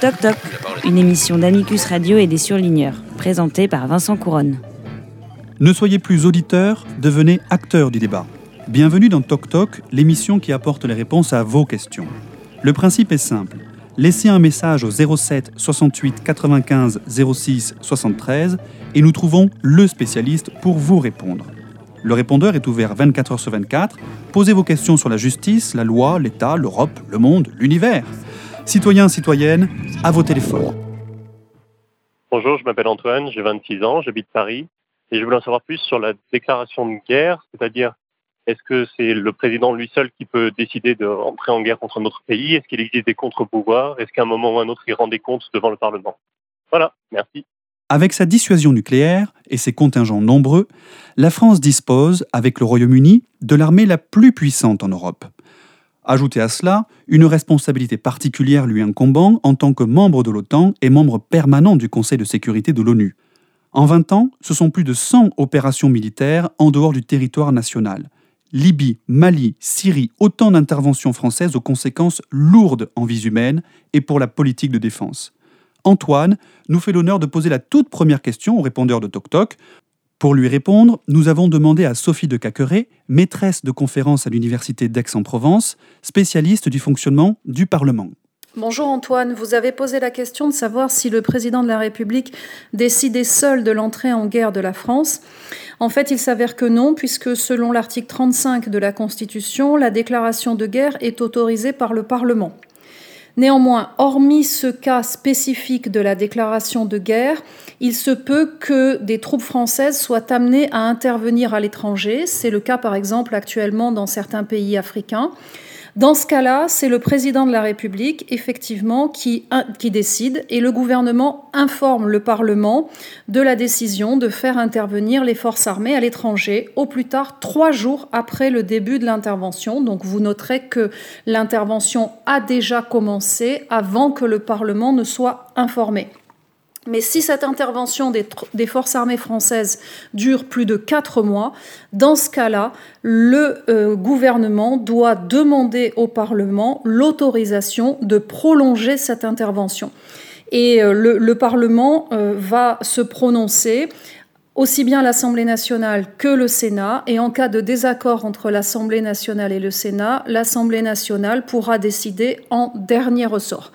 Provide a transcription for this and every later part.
Toc Toc, une émission d'Amicus Radio et des surligneurs, présentée par Vincent Couronne. Ne soyez plus auditeur, devenez acteur du débat. Bienvenue dans Toc Toc, l'émission qui apporte les réponses à vos questions. Le principe est simple. Laissez un message au 07 68 95 06 73 et nous trouvons le spécialiste pour vous répondre. Le répondeur est ouvert 24 heures sur 24. Posez vos questions sur la justice, la loi, l'État, l'Europe, le monde, l'univers. Citoyens, citoyennes, à vos téléphones. Bonjour, je m'appelle Antoine, j'ai 26 ans, j'habite Paris et je voulais en savoir plus sur la déclaration de guerre, c'est-à-dire est-ce que c'est le président lui seul qui peut décider de rentrer en guerre contre un autre pays? Est-ce qu'il existe des contre-pouvoirs? Est-ce qu'à un moment ou un autre, il rend des comptes devant le Parlement? Voilà, merci. Avec sa dissuasion nucléaire et ses contingents nombreux, la France dispose, avec le Royaume-Uni, de l'armée la plus puissante en Europe. Ajoutez à cela une responsabilité particulière lui incombant en tant que membre de l'OTAN et membre permanent du Conseil de sécurité de l'ONU. En 20 ans, ce sont plus de 100 opérations militaires en dehors du territoire national. Libye, Mali, Syrie, autant d'interventions françaises aux conséquences lourdes en vies humaines et pour la politique de défense. Antoine nous fait l'honneur de poser la toute première question au répondeur de Toc Toc. Pour lui répondre, nous avons demandé à Sophie de Caqueret, maîtresse de conférence à l'Université d'Aix-en-Provence, spécialiste du fonctionnement du Parlement. Bonjour Antoine, vous avez posé la question de savoir si le président de la République décidait seul de l'entrée en guerre de la France. En fait, il s'avère que non, puisque selon l'article 35 de la Constitution, la déclaration de guerre est autorisée par le Parlement. Néanmoins, hormis ce cas spécifique de la déclaration de guerre, il se peut que des troupes françaises soient amenées à intervenir à l'étranger. C'est le cas par exemple actuellement dans certains pays africains. Dans ce cas-là, c'est le président de la République, effectivement, qui, qui, décide et le gouvernement informe le Parlement de la décision de faire intervenir les forces armées à l'étranger au plus tard trois jours après le début de l'intervention. Donc vous noterez que l'intervention a déjà commencé avant que le Parlement ne soit informé. Mais si cette intervention des, forces armées françaises dure plus de quatre mois, dans ce cas-là, le euh, gouvernement doit demander au Parlement l'autorisation de prolonger cette intervention. Et euh, le, Parlement euh, va se prononcer aussi bien l'Assemblée nationale que le Sénat, et en cas de désaccord entre l'Assemblée nationale et le Sénat, l'Assemblée nationale pourra décider en dernier ressort.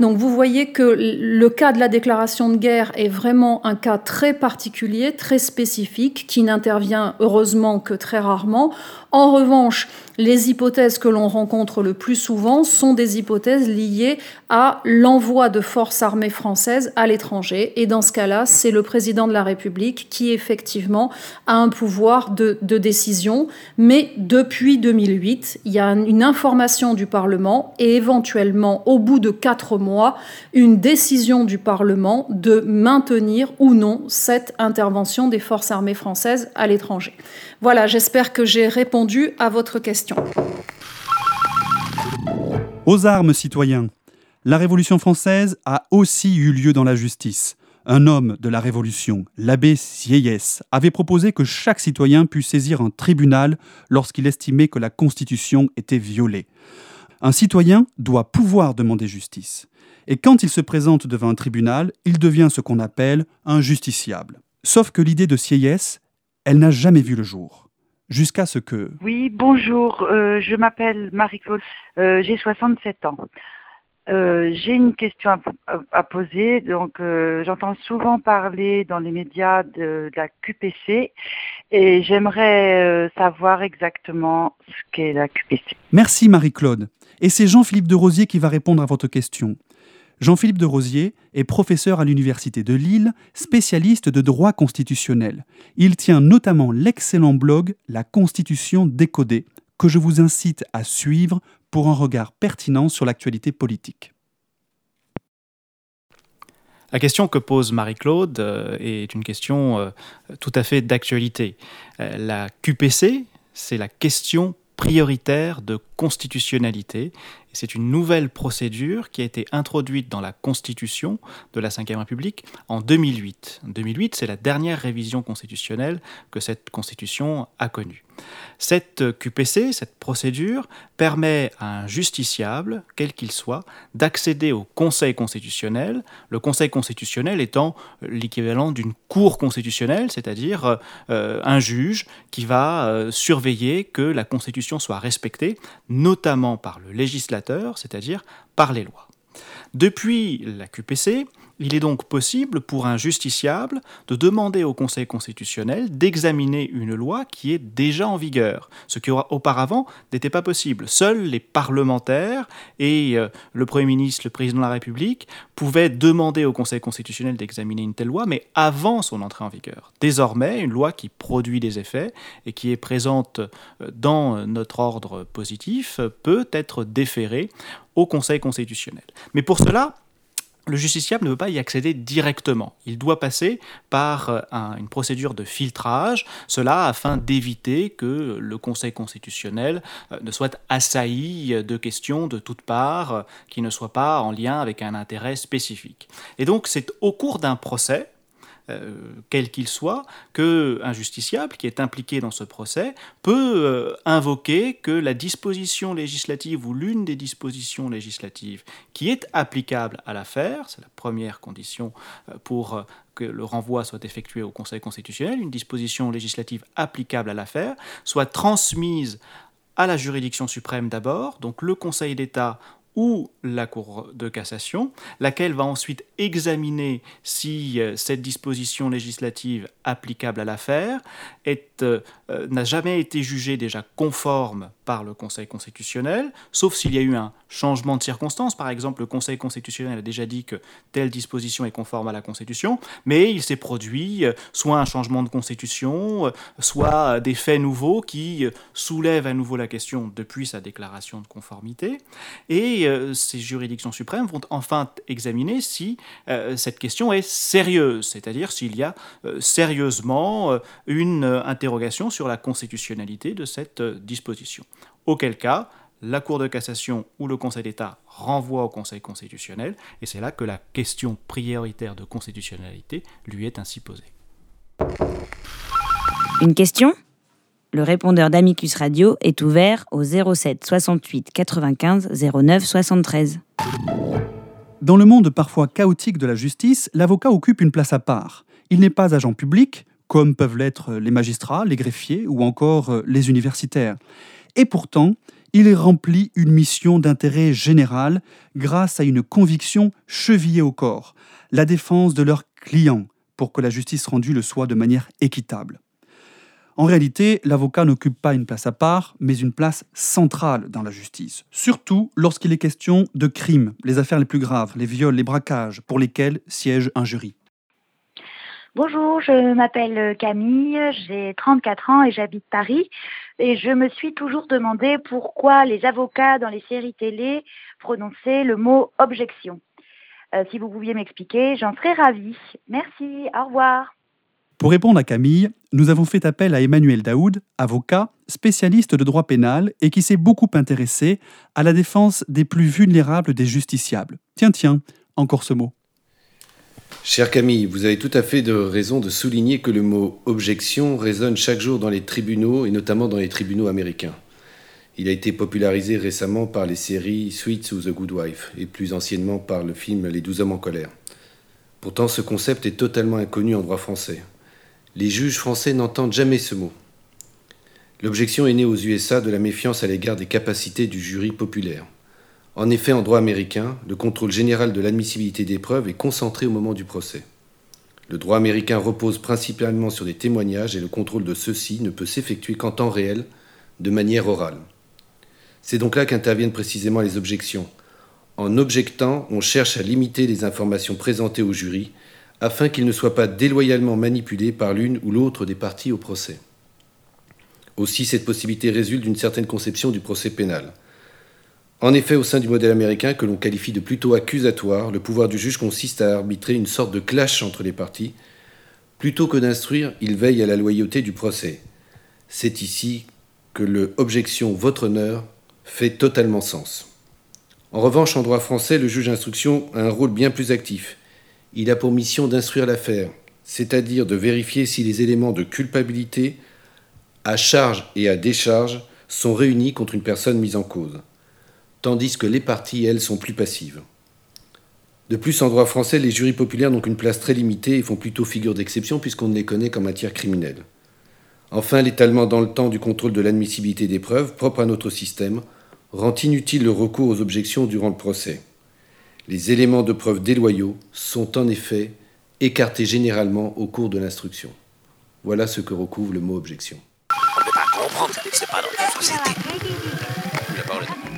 Donc vous voyez que le cas de la déclaration de guerre est vraiment un cas très particulier, très spécifique, qui n'intervient heureusement que très rarement. En revanche, les hypothèses que l'on rencontre le plus souvent sont des hypothèses liées à l'envoi de forces armées françaises à l'étranger. Et dans ce cas-là, c'est le président de la République qui effectivement a un pouvoir de, décision. Mais depuis 2008, il y a une information du Parlement et éventuellement, au bout de quatre mois, une décision du Parlement de maintenir ou non cette intervention des forces armées françaises à l'étranger. Voilà, j'espère que j'ai répondu à votre question. Aux armes, citoyens. La Révolution française a aussi eu lieu dans la justice. Un homme de la Révolution, l'abbé Sieyès, avait proposé que chaque citoyen puisse saisir un tribunal lorsqu'il estimait que la Constitution était violée. Un citoyen doit pouvoir demander justice. Et quand il se présente devant un tribunal, il devient ce qu'on appelle un justiciable. Sauf que l'idée de Sieyès elle n'a jamais vu le jour. Jusqu'à ce que... Oui, bonjour, euh, je m'appelle Marie-Claude, euh, j'ai 67 ans. Euh, j'ai une question à, poser. Donc, j'entends souvent parler dans les médias de, la QPC et j'aimerais savoir exactement ce qu'est la QPC. Merci Marie-Claude. Et c'est Jean-Philippe de Rosier qui va répondre à votre question. Jean-Philippe de Rosier est professeur à l'Université de Lille, spécialiste de droit constitutionnel. Il tient notamment l'excellent blog La Constitution décodée, que je vous incite à suivre pour un regard pertinent sur l'actualité politique. La question que pose Marie-Claude euh, est une question euh, tout à fait d'actualité. Euh, la QPC, c'est la question prioritaire de constitutionnalité. C'est une nouvelle procédure qui a été introduite dans la Constitution de la Ve République en 2008. 2008, c'est la dernière révision constitutionnelle que cette Constitution a connue. Cette QPC, cette procédure, permet à un justiciable, quel qu'il soit, d'accéder au Conseil constitutionnel, le Conseil constitutionnel étant l'équivalent d'une cour constitutionnelle, c'est-à-dire euh, un juge qui va euh, surveiller que la Constitution soit respectée, notamment par le législateur, c'est-à-dire par les lois. Depuis la QPC, il est donc possible pour un justiciable de demander au Conseil constitutionnel d'examiner une loi qui est déjà en vigueur, ce qui auparavant n'était pas possible. Seuls les parlementaires et euh, le Premier ministre, le Président de la République pouvaient demander au Conseil constitutionnel d'examiner une telle loi, mais avant son entrée en vigueur. Désormais, une loi qui produit des effets et qui est présente euh, dans notre ordre positif peut être déférée au Conseil constitutionnel. Mais pour cela, le justiciable ne veut pas y accéder directement. Il doit passer par euh, une procédure de filtrage, cela afin d'éviter que le Conseil constitutionnel euh, ne soit assailli de questions de toutes parts euh, qui ne soient pas en lien avec un intérêt spécifique. Et donc c'est au cours d'un procès euh, quel qu'il soit, qu'un justiciable qui est impliqué dans ce procès peut euh, invoquer que la disposition législative ou l'une des dispositions législatives qui est applicable à l'affaire, c'est la première condition euh, pour que le renvoi soit effectué au Conseil constitutionnel, une disposition législative applicable à l'affaire, soit transmise à la juridiction suprême d'abord, donc le Conseil d'État ou la Cour de cassation, laquelle va ensuite examiner si euh, cette disposition législative applicable à l'affaire euh, n'a jamais été jugée déjà conforme par le Conseil constitutionnel, sauf s'il y a eu un changement de circonstance. Par exemple, le Conseil constitutionnel a déjà dit que telle disposition est conforme à la Constitution, mais il s'est produit euh, soit un changement de Constitution, soit des faits nouveaux qui soulèvent à nouveau la question depuis sa déclaration de conformité. Et euh, ces juridictions suprêmes vont enfin examiner si euh, cette question est sérieuse, c'est-à-dire s'il y a euh, sérieusement une interrogation sur la constitutionnalité de cette disposition. Auquel cas, la Cour de cassation ou le Conseil d'État renvoie au Conseil constitutionnel, et c'est là que la question prioritaire de constitutionnalité lui est ainsi posée. Une question? Le répondeur d'Amicus Radio est ouvert au 07 68 95 09 73. Dans le monde parfois chaotique de la justice, l'avocat occupe une place à part. Il n'est pas agent public, comme peuvent l'être les magistrats, les greffiers ou encore euh, les universitaires. Et pourtant, il remplit une mission d'intérêt général grâce à une conviction chevillée au corps, la défense de leurs clients, pour que la justice rendue le soit de manière équitable. En réalité, l'avocat n'occupe pas une place à part, mais une place centrale dans la justice, surtout lorsqu'il est question de crimes, les affaires les plus graves, les viols, les braquages, pour lesquels siège un jury. Bonjour, je m'appelle Camille, j'ai 34 ans et j'habite Paris. Et je me suis toujours demandé pourquoi les avocats dans les séries télé prononçaient le mot objection. Euh, si vous pouviez m'expliquer, j'en serais ravie. Merci, au revoir. Pour répondre à Camille, nous avons fait appel à Emmanuel Daoud, avocat, spécialiste de droit pénal et qui s'est beaucoup intéressé à la défense des plus vulnérables des justiciables. Tiens, tiens, encore ce mot. Cher Camille, vous avez tout à fait de raison de souligner que le mot objection résonne chaque jour dans les tribunaux et notamment dans les tribunaux américains. Il a été popularisé récemment par les séries Sweets ou The Good Wife et plus anciennement par le film Les douze hommes en colère. Pourtant, ce concept est totalement inconnu en droit français. Les juges français n'entendent jamais ce mot. L'objection est née aux USA de la méfiance à l'égard des capacités du jury populaire. En effet, en droit américain, le contrôle général de l'admissibilité des preuves est concentré au moment du procès. Le droit américain repose principalement sur des témoignages et le contrôle de ceux-ci ne peut s'effectuer qu'en temps réel, de manière orale. C'est donc là qu'interviennent précisément les objections. En objectant, on cherche à limiter les informations présentées au jury afin qu'il ne soit pas déloyalement manipulé par l'une ou l'autre des parties au procès. Aussi, cette possibilité résulte d'une certaine conception du procès pénal. En effet, au sein du modèle américain, que l'on qualifie de plutôt accusatoire, le pouvoir du juge consiste à arbitrer une sorte de clash entre les parties. Plutôt que d'instruire, il veille à la loyauté du procès. C'est ici que le objection votre honneur fait totalement sens. En revanche, en droit français, le juge d'instruction a un rôle bien plus actif. Il a pour mission d'instruire l'affaire, c'est-à-dire de vérifier si les éléments de culpabilité, à charge et à décharge, sont réunis contre une personne mise en cause, tandis que les parties, elles, sont plus passives. De plus, en droit français, les jurys populaires n'ont qu'une place très limitée et font plutôt figure d'exception puisqu'on ne les connaît qu'en matière criminelle. Enfin, l'étalement dans le temps du contrôle de l'admissibilité des preuves, propre à notre système, rend inutile le recours aux objections durant le procès. Les éléments de preuve déloyaux sont en effet écartés généralement au cours de l'instruction. Voilà ce que recouvre le mot objection.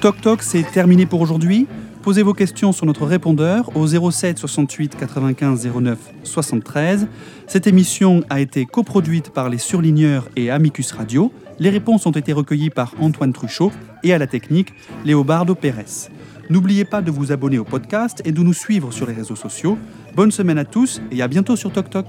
Toc Toc, c'est terminé pour aujourd'hui. Posez vos questions sur notre répondeur au 07 68 95 09 73. Cette émission a été coproduite par les Surligneurs et Amicus Radio. Les réponses ont été recueillies par Antoine Truchot et à la technique, Léobardo Pérez. N'oubliez pas de vous abonner au podcast et de nous suivre sur les réseaux sociaux. Bonne semaine à tous et à bientôt sur Toc Toc.